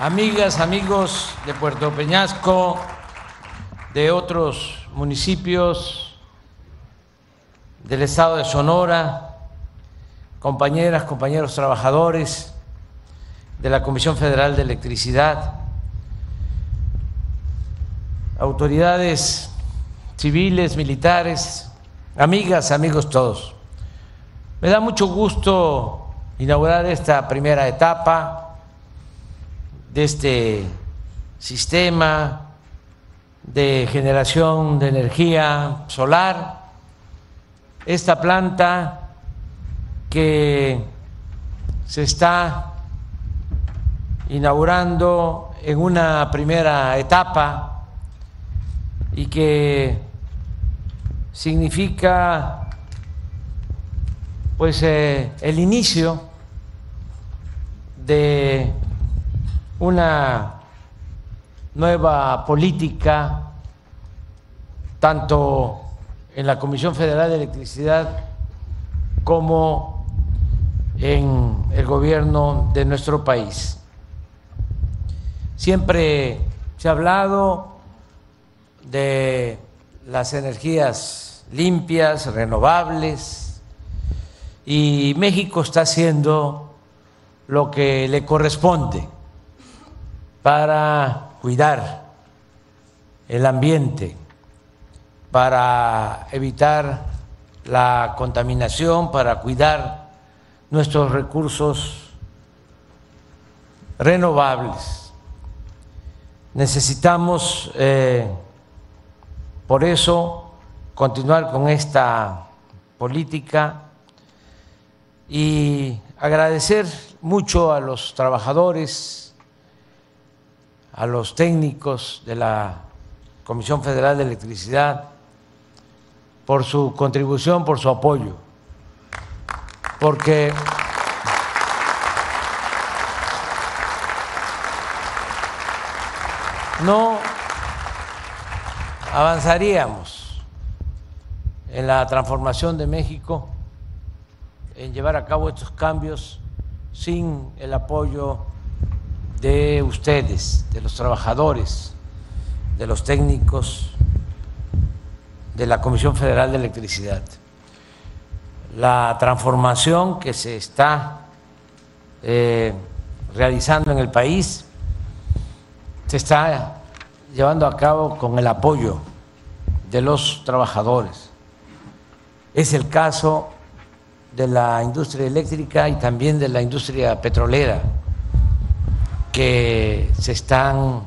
amigas, amigos de Puerto Peñasco, de otros municipios del estado de Sonora, compañeras, compañeros trabajadores de la Comisión Federal de Electricidad, autoridades civiles, militares, amigas, amigos todos. Me da mucho gusto inaugurar esta primera etapa de este sistema de generación de energía solar, esta planta que se está inaugurando en una primera etapa y que significa pues eh, el inicio de una nueva política, tanto en la Comisión Federal de Electricidad como en el gobierno de nuestro país. Siempre se ha hablado de las energías limpias, renovables, y México está haciendo lo que le corresponde para cuidar el ambiente, para evitar la contaminación, para cuidar nuestros recursos renovables. Necesitamos, eh, por eso, continuar con esta política y agradecer mucho a los trabajadores a los técnicos de la Comisión Federal de Electricidad por su contribución, por su apoyo, porque no avanzaríamos en la transformación de México, en llevar a cabo estos cambios sin el apoyo de ustedes, de los trabajadores, de los técnicos de la Comisión Federal de Electricidad. La transformación que se está eh, realizando en el país se está llevando a cabo con el apoyo de los trabajadores. Es el caso de la industria eléctrica y también de la industria petrolera que se están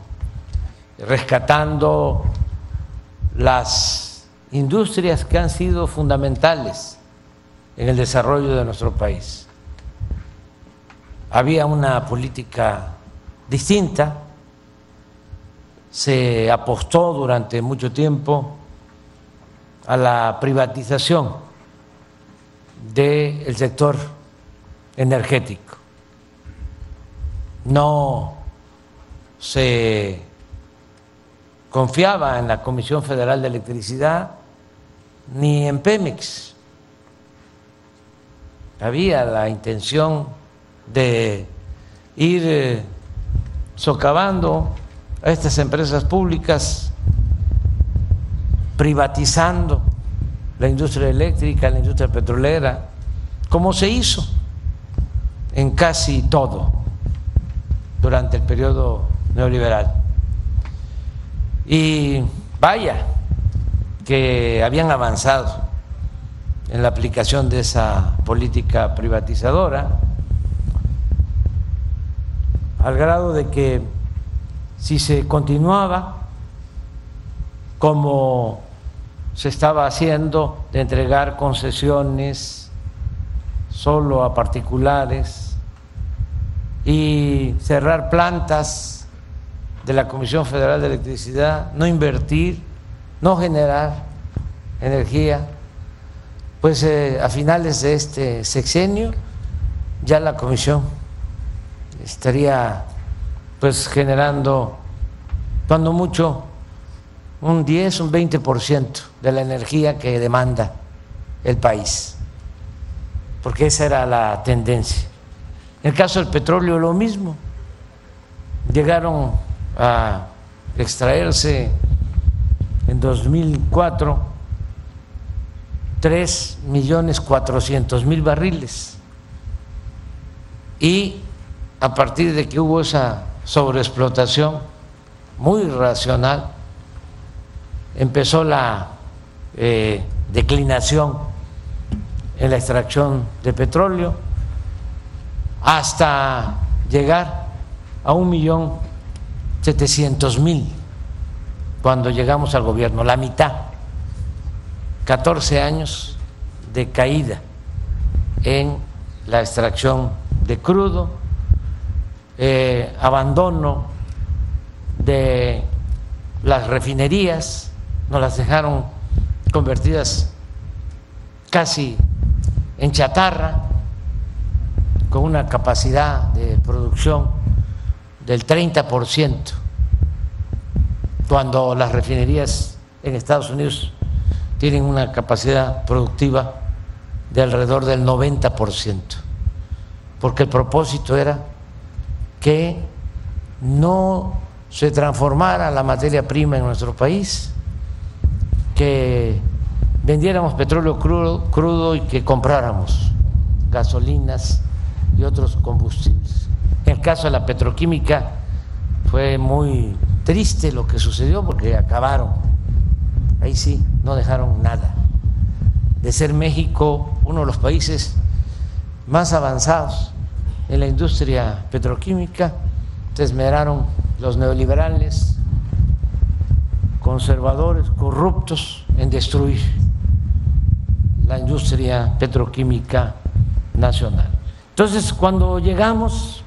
rescatando las industrias que han sido fundamentales en el desarrollo de nuestro país. Había una política distinta, se apostó durante mucho tiempo a la privatización del sector energético no se confiaba en la Comisión Federal de Electricidad ni en Pemex. Había la intención de ir eh, socavando a estas empresas públicas, privatizando la industria eléctrica, la industria petrolera, como se hizo en casi todo durante el periodo neoliberal. Y vaya, que habían avanzado en la aplicación de esa política privatizadora, al grado de que si se continuaba como se estaba haciendo de entregar concesiones solo a particulares, y cerrar plantas de la Comisión Federal de Electricidad, no invertir, no generar energía, pues eh, a finales de este sexenio ya la Comisión estaría pues generando cuando mucho un 10, un 20% de la energía que demanda el país, porque esa era la tendencia. En el caso del petróleo lo mismo. llegaron a extraerse en 2004 3 millones 400 mil barriles y a partir de que hubo esa sobreexplotación muy racional, empezó la eh, declinación en la extracción de petróleo hasta llegar a un millón setecientos mil cuando llegamos al gobierno, la mitad, 14 años de caída en la extracción de crudo, eh, abandono de las refinerías, nos las dejaron convertidas casi en chatarra, con una capacidad de producción del 30%, cuando las refinerías en Estados Unidos tienen una capacidad productiva de alrededor del 90%, porque el propósito era que no se transformara la materia prima en nuestro país, que vendiéramos petróleo crudo, y que compráramos gasolinas y otros combustibles. En el caso de la petroquímica fue muy triste lo que sucedió porque acabaron, ahí sí, no dejaron nada. De ser México uno de los países más avanzados en la industria petroquímica, se esmeraron los neoliberales, conservadores, corruptos en destruir la industria petroquímica nacional. Entonces, cuando llegamos,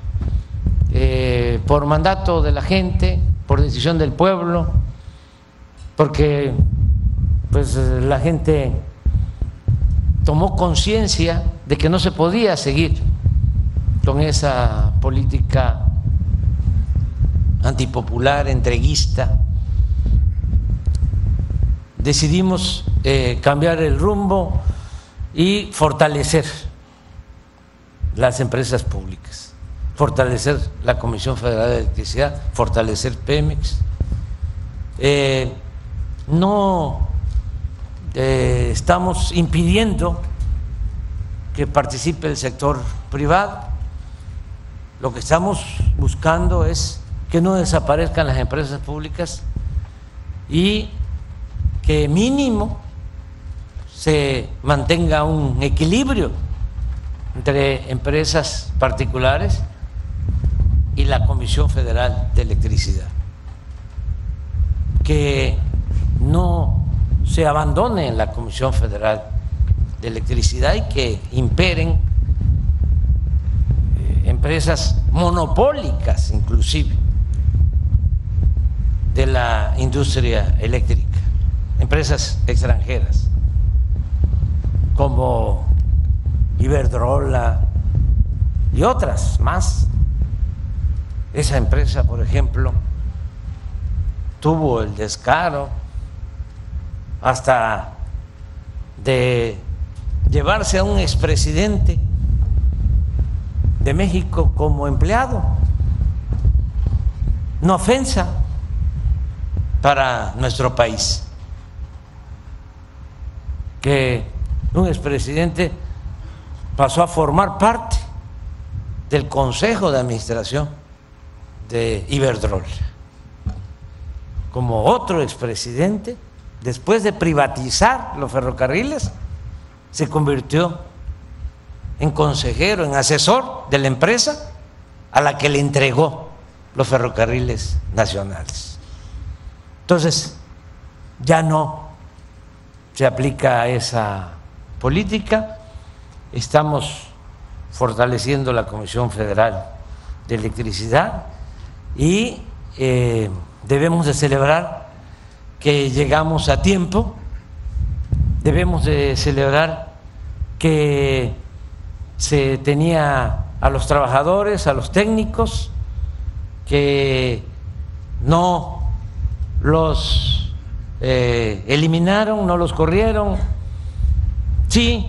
eh, por mandato de la gente, por decisión del pueblo, porque pues la gente tomó conciencia de que no se podía seguir con esa política antipopular, entreguista, decidimos eh, cambiar el rumbo y fortalecer las empresas públicas, fortalecer la Comisión Federal de Electricidad, fortalecer Pemex. Eh, no eh, estamos impidiendo que participe el sector privado. Lo que estamos buscando es que no desaparezcan las empresas públicas y que mínimo se mantenga un equilibrio entre empresas particulares y la Comisión Federal de Electricidad. Que no se abandone en la Comisión Federal de Electricidad y que imperen eh, empresas monopólicas inclusive de la industria eléctrica, empresas extranjeras como Iberdrola y otras más. Esa empresa, por ejemplo, tuvo el descaro hasta de llevarse a un expresidente de México como empleado. No ofensa para nuestro país que un expresidente pasó a formar parte del Consejo de Administración de Iberdrola, como otro expresidente, después de privatizar los ferrocarriles, se convirtió en consejero, en asesor de la empresa a la que le entregó los ferrocarriles nacionales. Entonces, ya no se aplica esa política, estamos fortaleciendo la Comisión Federal de Electricidad y eh, debemos de celebrar que llegamos a tiempo, debemos de celebrar que se tenía a los trabajadores, a los técnicos, que no los eh, eliminaron, no los corrieron, sí,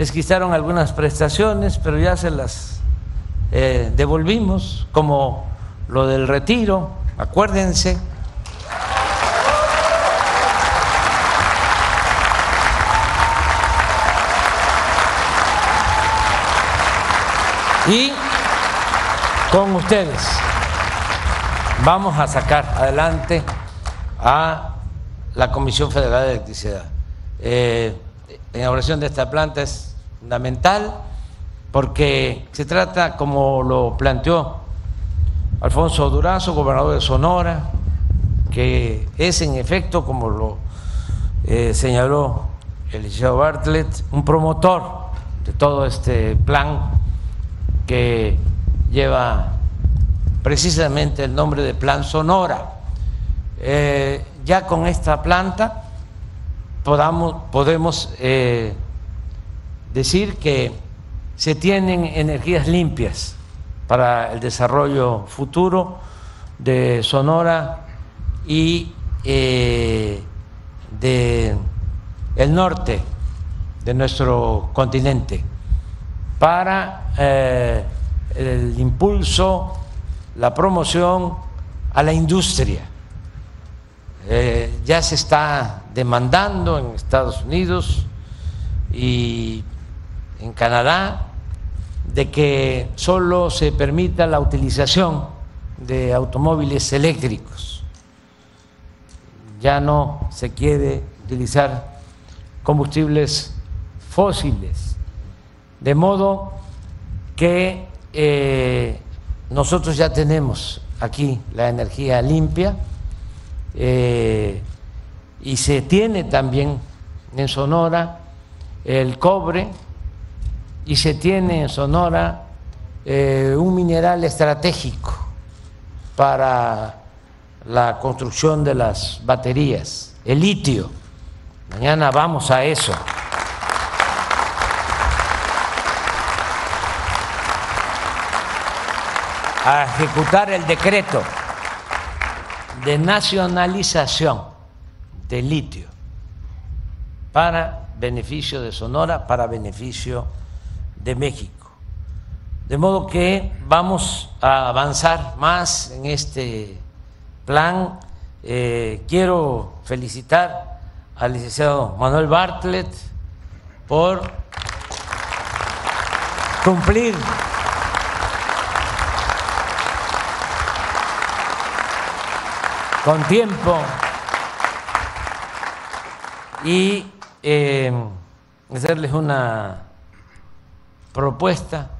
les quitaron algunas prestaciones, pero ya se las eh, devolvimos, como lo del retiro, acuérdense. Y con ustedes vamos a sacar adelante a la Comisión Federal de Electricidad. Eh, la inauguración de esta planta es fundamental porque se trata, como lo planteó Alfonso Durazo, gobernador de Sonora, que es en efecto, como lo eh, señaló el licenciado Bartlett, un promotor de todo este plan que lleva precisamente el nombre de Plan Sonora. Eh, ya con esta planta podamos, podemos eh, decir que se tienen energías limpias para el desarrollo futuro de Sonora y eh, de el norte de nuestro continente para eh, el impulso, la promoción a la industria. Eh, ya se está demandando en Estados Unidos y en Canadá de que solo se permita la utilización de automóviles eléctricos. Ya no se quiere utilizar combustibles fósiles de modo que eh, nosotros ya tenemos aquí la energía limpia eh, y se tiene también en Sonora el cobre y se tiene en Sonora eh, un mineral estratégico para la construcción de las baterías, el litio. Mañana vamos a eso. a ejecutar el decreto de nacionalización de litio para beneficio de Sonora, para beneficio de México. De modo que vamos a avanzar más en este plan. Eh, quiero felicitar al licenciado Manuel Bartlett por cumplir con tiempo y eh, hacerles una propuesta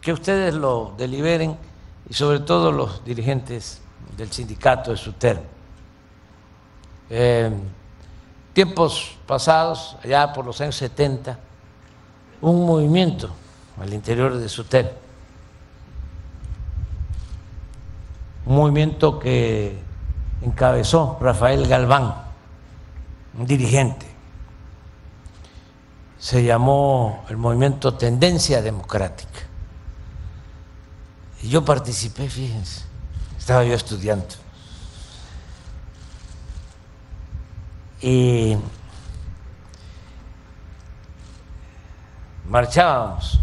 que ustedes lo deliberen y sobre todo los dirigentes del sindicato de SUTER. Eh, tiempos pasados, allá por los años 70, un movimiento al interior de SUTER un movimiento que encabezó Rafael Galván, un dirigente. Se llamó el movimiento Tendencia Democrática. Y yo participé, fíjense, estaba yo estudiando. Y marchábamos,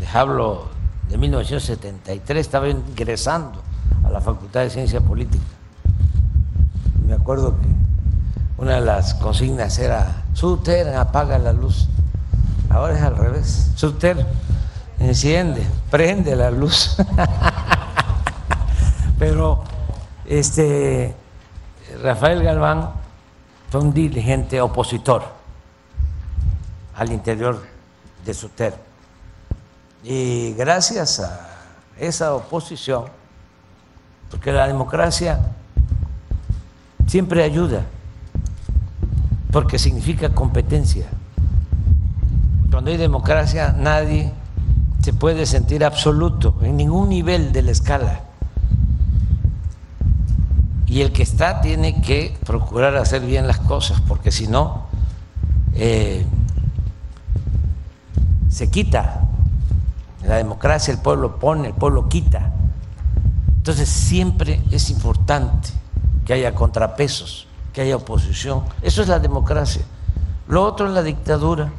les hablo de 1973, estaba ingresando a la Facultad de Ciencia Política. Me acuerdo que una de las consignas era, Suter, apaga la luz. Ahora es al revés, Suter, enciende, prende la luz. Pero este Rafael Galván fue un dirigente opositor al interior de Suter y gracias a esa oposición, porque la democracia siempre ayuda, porque significa competencia. Cuando hay democracia nadie se puede sentir absoluto en ningún nivel de la escala. Y el que está tiene que procurar hacer bien las cosas, porque si no, eh, se quita la democracia el pueblo pone, el pueblo quita. Entonces siempre es importante que haya contrapesos, que haya oposición. Eso es la democracia. Lo otro es la dictadura,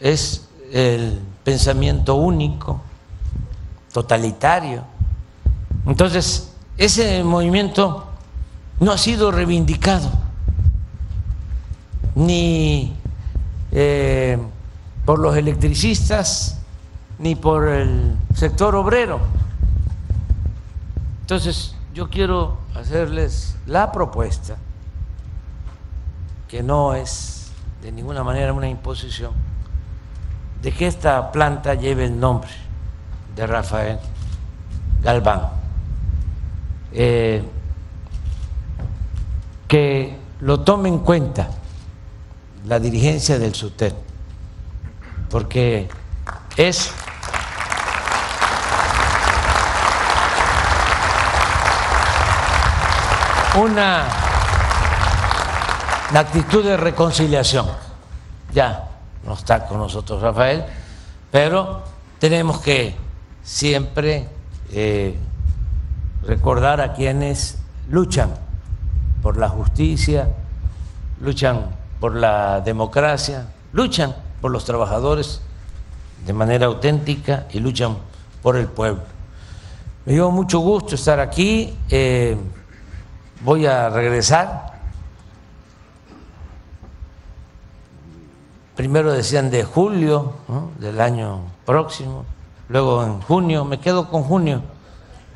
es el pensamiento único, totalitario. Entonces, ese movimiento no ha sido reivindicado, ni eh, por los electricistas, ni por el sector obrero. Entonces, yo quiero hacerles la propuesta, que no es de ninguna manera una imposición, de que esta planta lleve el nombre de Rafael Galván. Eh, que lo tome en cuenta la dirigencia del SUTEP, porque es una, actitud de reconciliación. Ya no está con nosotros Rafael, pero tenemos que siempre eh, recordar a quienes luchan por la justicia, luchan por la democracia, luchan por los trabajadores de manera auténtica y luchan por el pueblo. Me dio mucho gusto estar aquí. Eh, voy a regresar. Primero decían de julio del año próximo, luego en junio, me quedo con junio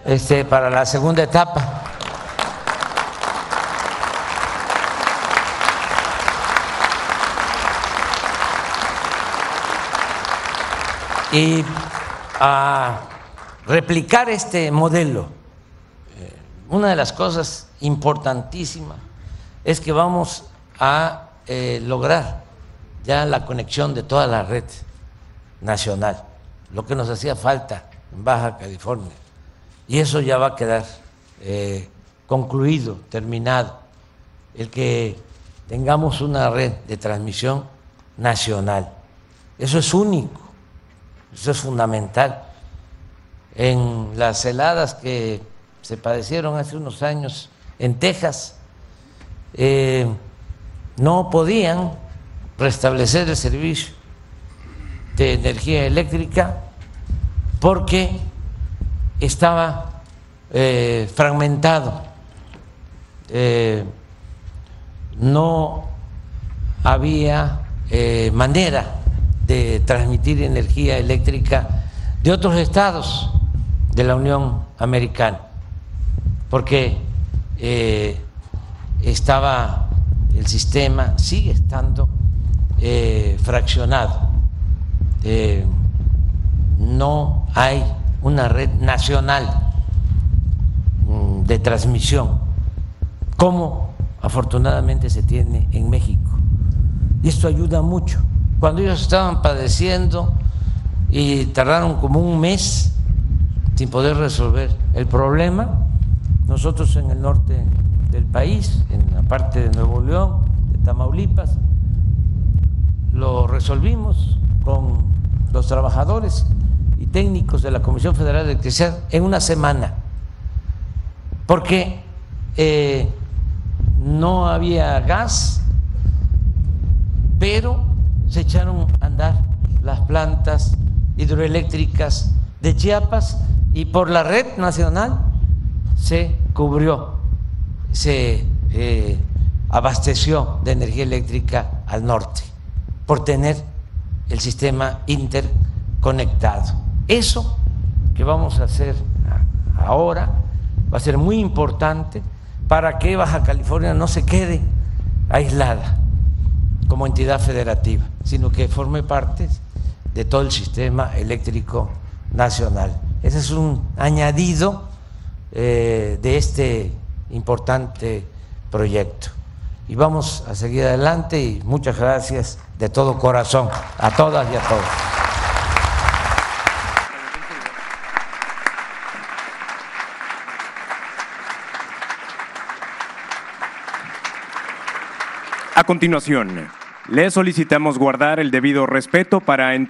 este, para la segunda etapa. Y a replicar este modelo. Eh, una de las cosas importantísima es que vamos a eh, lograr ya la conexión de toda la red nacional, lo que nos hacía falta en Baja California. Y eso ya va a quedar eh, concluido, terminado, el que tengamos una red de transmisión nacional. Eso es único, eso es fundamental. En las heladas que se padecieron hace unos años en Texas eh, no podían restablecer el servicio de energía eléctrica porque estaba eh, fragmentado, eh, no había manera de transmitir energía eléctrica de otros estados de la Unión Americana, porque eh, estaba el sistema, sigue estando eh, fraccionado. Eh, no hay una red nacional mm, de transmisión, como afortunadamente se tiene en México. Y esto ayuda mucho. Cuando ellos estaban padeciendo y tardaron como un mes sin poder resolver el problema, nosotros en el norte del país, en la parte de Nuevo León, de Tamaulipas, lo resolvimos con los trabajadores y técnicos de la Comisión Federal de Electricidad en una semana, porque eh, no había gas, pero se echaron a andar las plantas hidroeléctricas de Chiapas y por la red nacional se cubrió, se eh, abasteció de energía eléctrica al norte por tener el sistema interconectado. Eso que vamos a hacer ahora va a ser muy importante para que Baja California no se quede aislada como entidad federativa, sino que forme parte de todo el sistema eléctrico nacional. Ese es un añadido eh, de este importante proyecto. Y vamos a seguir adelante y muchas gracias de todo corazón a todas y a todos. A continuación, le solicitamos guardar el debido respeto para entonces